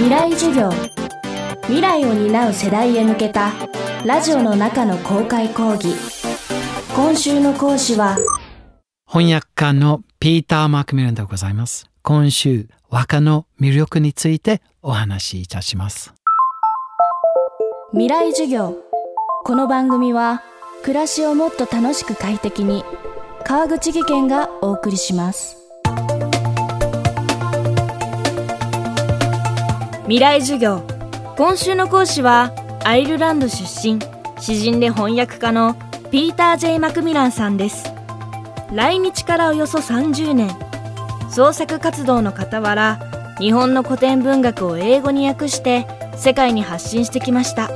未来授業。未来を担う世代へ向けたラジオの中の公開講義。今週の講師は翻訳家のピーター・マクミランでございます。今週和歌の魅力についてお話しいたします。未来授業。この番組は暮らしをもっと楽しく快適に川口義賢がお送りします未来授業。今週の講師はアイルランド出身詩人で翻訳家のピーター・ジェイ・マクミランさんです。来日からおよそ30年。創作活動の傍ら日本の古典文学を英語に訳して世界に発信してきました。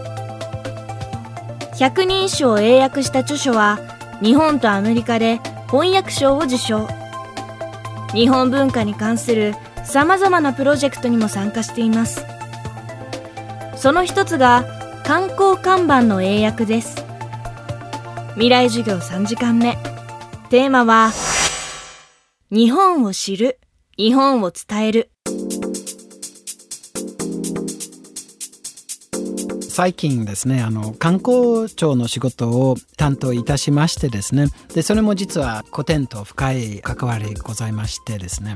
百人一首を英訳した著書は日本とアメリカで翻訳賞を受賞。日本文化に関するさまざまなプロジェクトにも参加しています。その一つが観光看板の英訳です。未来授業3時間目。テーマは日本を知る日本を伝える。最近ですねあの観光庁の仕事を担当いたしましてですねでそれも実は古典と深い関わりございましてですね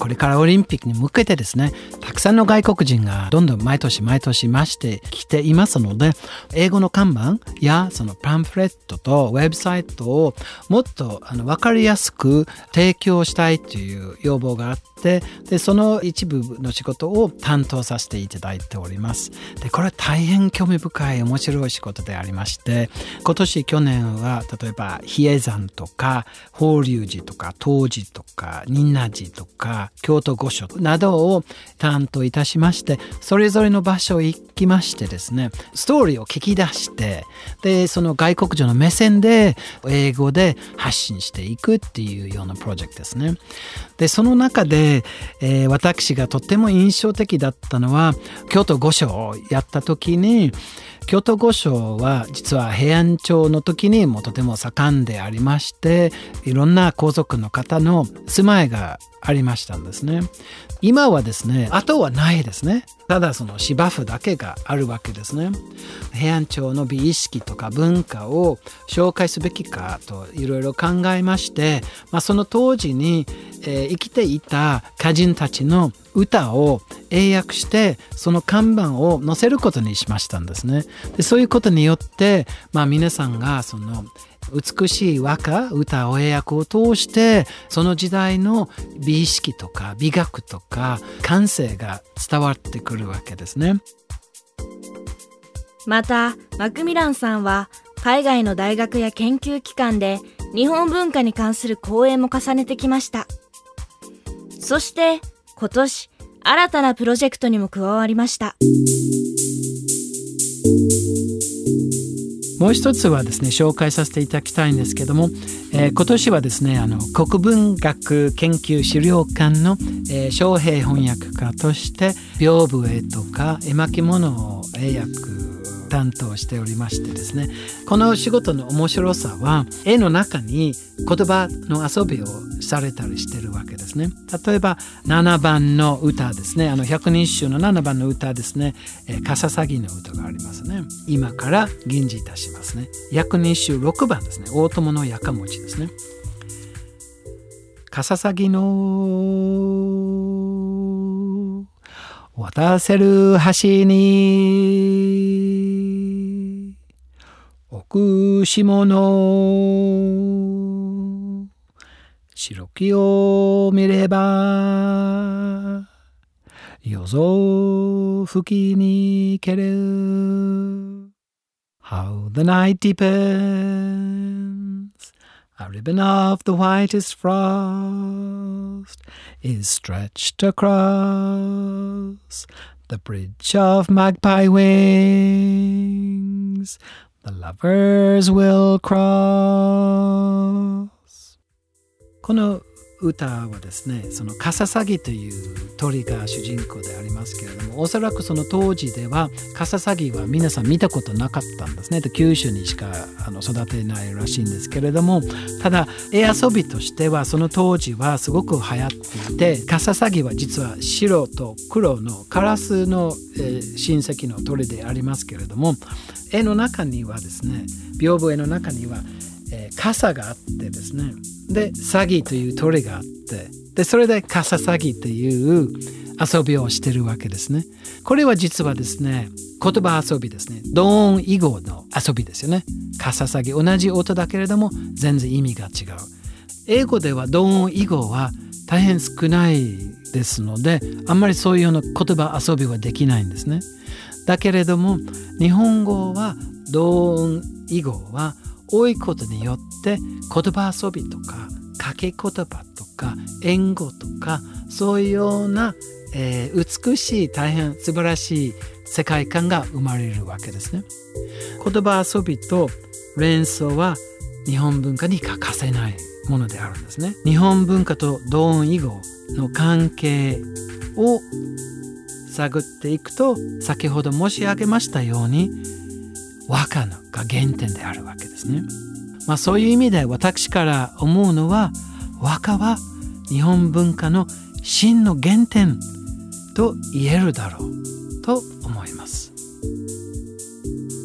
これからオリンピックに向けてですねたくさんの外国人がどんどん毎年毎年増してきていますので英語の看板やそのパンフレットとウェブサイトをもっとあの分かりやすく提供したいという要望があってでその一部の仕事を担当させていただいております。でこれは大変興味深い面白い仕事でありまして今年去年は例えば比叡山とか法隆寺とか東寺とか仁和寺とか京都御所などを担当いたしましてそれぞれの場所へ行きましてですねストーリーを聞き出してでその外国人の目線で英語で発信していくっていうようなプロジェクトですね。でその中で、えー、私がとっても印象的だったのは京都御所をやった時に京都御所は実は平安朝の時にもとても盛んでありましていろんな皇族の方の住まいがありましたんですね。今はですねあとはないですね。ただその芝生だけがあるわけですね。平安朝の美意識とか文化を紹介すべきかといろいろ考えまして、まあ、その当時に、えー、生きていた歌人たちの歌を英訳してその看板を載せることにしましたんですね。でそういうことによって、まあ、皆さんがその美しい和歌歌を英訳を通してその時代の美意識とか美学とか感性が伝わってくるわけですね。またマクミランさんは海外の大学や研究機関で日本文化に関する講演も重ねてきました。そして今年新たなプロジェクトにも加わりました。もう一つはですね紹介させていただきたいんですけども、えー、今年はですねあの国文学研究資料館の、えー、昌平翻訳家として屏風絵とか絵巻物を英訳担当しておりましてですねこの仕事の面白さは絵の中に言葉の遊びをされたりしてるわけですね。例えば7番の歌ですね。あの百人一首の7番の歌ですね「かささぎの歌」がありますね。今から吟じいたしますね。百人一首6番ですね。大友のやかもちですね。かささぎの渡せる橋に置く下の白木を見れば夜空吹きにける How the night deepens A ribbon of the whitest frost is stretched across the bridge of magpie wings. The lovers will cross. この歌はですねそのカササギという鳥が主人公でありますけれどもおそらくその当時ではカササギは皆さん見たことなかったんですね。九州にしかあの育てないらしいんですけれどもただ絵遊びとしてはその当時はすごく流行っていてカササギは実は白と黒のカラスの、えー、親戚の鳥でありますけれども絵の中にはですね屏風絵の中にはえー、傘があってですね。で詐欺という鳥があって。でそれで傘詐欺という遊びをしてるわけですね。これは実はですね言葉遊びですね。同音異語の遊びですよね。傘詐欺。同じ音だけれども全然意味が違う。英語では同音異語は大変少ないですのであんまりそういうような言葉遊びはできないんですね。だけれども日本語は同音異語は多いことによって言葉遊びとか掛け言葉とか言語とかそういうような、えー、美しい大変素晴らしい世界観が生まれるわけですね。言葉遊びと連想は日本文化に欠かせないものであるんですね。日本文化と同音異語の関係を探っていくと先ほど申し上げましたように和歌のが原点であるわけですね。まあ、そういう意味で私から思うのは和歌は日本文化の真の原点と言えるだろうと思います。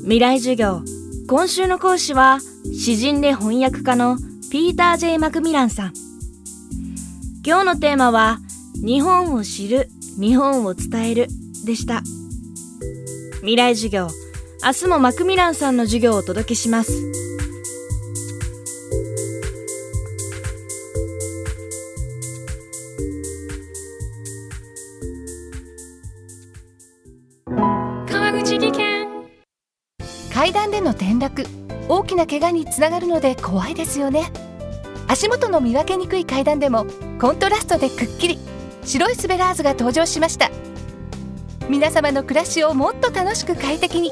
未来授業今週の講師は詩人で翻訳家のピーター・ジェイ・マクミランさん。今日のテーマは日本を知る日本を伝えるでした。未来授業明日もマクミランさんの授業をお届けします。川口技研。階段での転落。大きな怪我につながるので怖いですよね。足元の見分けにくい階段でもコントラストでくっきり。白いスベラーズが登場しました。皆様の暮らしをもっと楽しく快適に